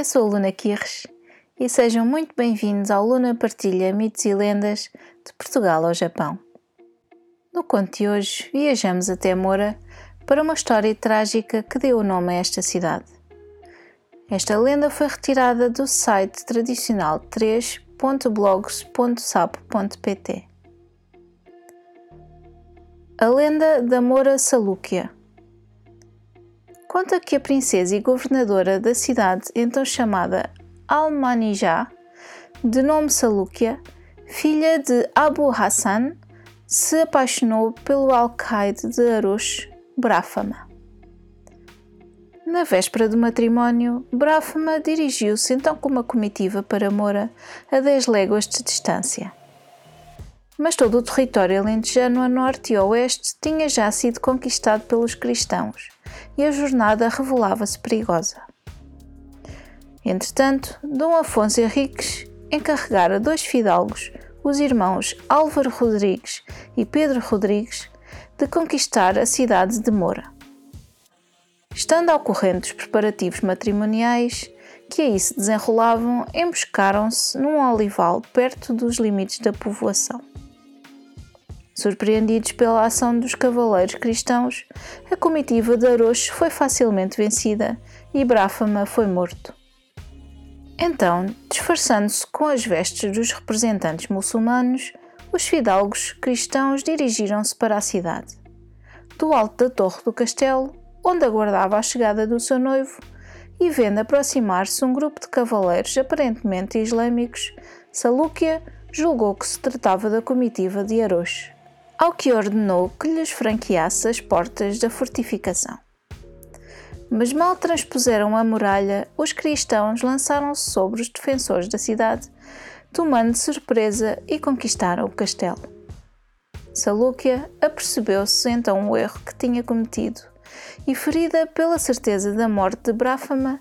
Eu sou a Luna Quirres e sejam muito bem-vindos ao Luna Partilha Mitos e Lendas de Portugal ao Japão. No conto de hoje viajamos até Moura para uma história trágica que deu o nome a esta cidade. Esta lenda foi retirada do site tradicional 3.blogs.sapo.pt. A lenda da Moura Salúquia conta que a princesa e governadora da cidade, então chamada Almanijá, de nome Salúquia, filha de Abu Hassan, se apaixonou pelo alcaide de Arush, Brafama. Na véspera do matrimónio, Brafama dirigiu-se então com uma comitiva para Moura, a 10 léguas de distância. Mas todo o território alentejano a norte e a oeste tinha já sido conquistado pelos cristãos e a jornada revelava-se perigosa. Entretanto, Dom Afonso Henriques encarregara dois fidalgos, os irmãos Álvaro Rodrigues e Pedro Rodrigues, de conquistar a cidade de Moura. Estando ao corrente os preparativos matrimoniais que aí se desenrolavam, emboscaram-se num olival perto dos limites da povoação. Surpreendidos pela ação dos cavaleiros cristãos, a comitiva de Arocho foi facilmente vencida e Bráfama foi morto. Então, disfarçando-se com as vestes dos representantes muçulmanos, os fidalgos cristãos dirigiram-se para a cidade. Do alto da torre do castelo, onde aguardava a chegada do seu noivo, e vendo aproximar-se um grupo de cavaleiros aparentemente islâmicos, Salúquia julgou que se tratava da comitiva de Arocho ao que ordenou que lhes franqueasse as portas da fortificação. Mas mal transpuseram a muralha, os cristãos lançaram-se sobre os defensores da cidade, tomando surpresa e conquistaram o castelo. Salúquia apercebeu-se então o erro que tinha cometido e, ferida pela certeza da morte de Bráfama,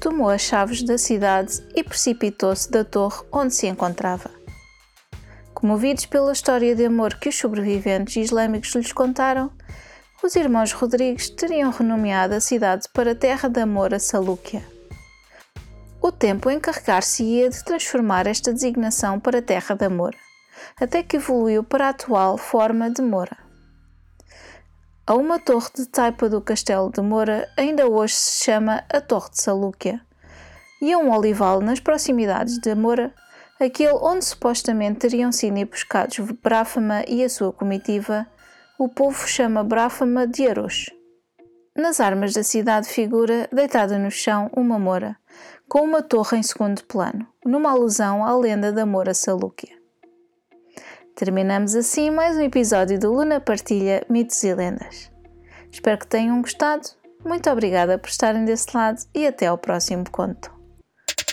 tomou as chaves da cidade e precipitou-se da torre onde se encontrava. Comovidos pela história de amor que os sobreviventes islâmicos lhes contaram, os irmãos Rodrigues teriam renomeado a cidade para Terra de Amor a Salúquia. O tempo encarregar-se-ia de transformar esta designação para Terra de Amor, até que evoluiu para a atual forma de Moura. A uma torre de taipa do castelo de Moura ainda hoje se chama a Torre de Salúquia, e a um olival nas proximidades de Moura aquele onde supostamente teriam sido emboscados Bráfama e a sua comitiva, o povo chama Bráfama de Arosh. Nas armas da cidade figura, deitada no chão, uma moura, com uma torre em segundo plano, numa alusão à lenda da Moura Salúquia. Terminamos assim mais um episódio do Luna Partilha Mitos e Lendas. Espero que tenham gostado. Muito obrigada por estarem desse lado e até ao próximo conto.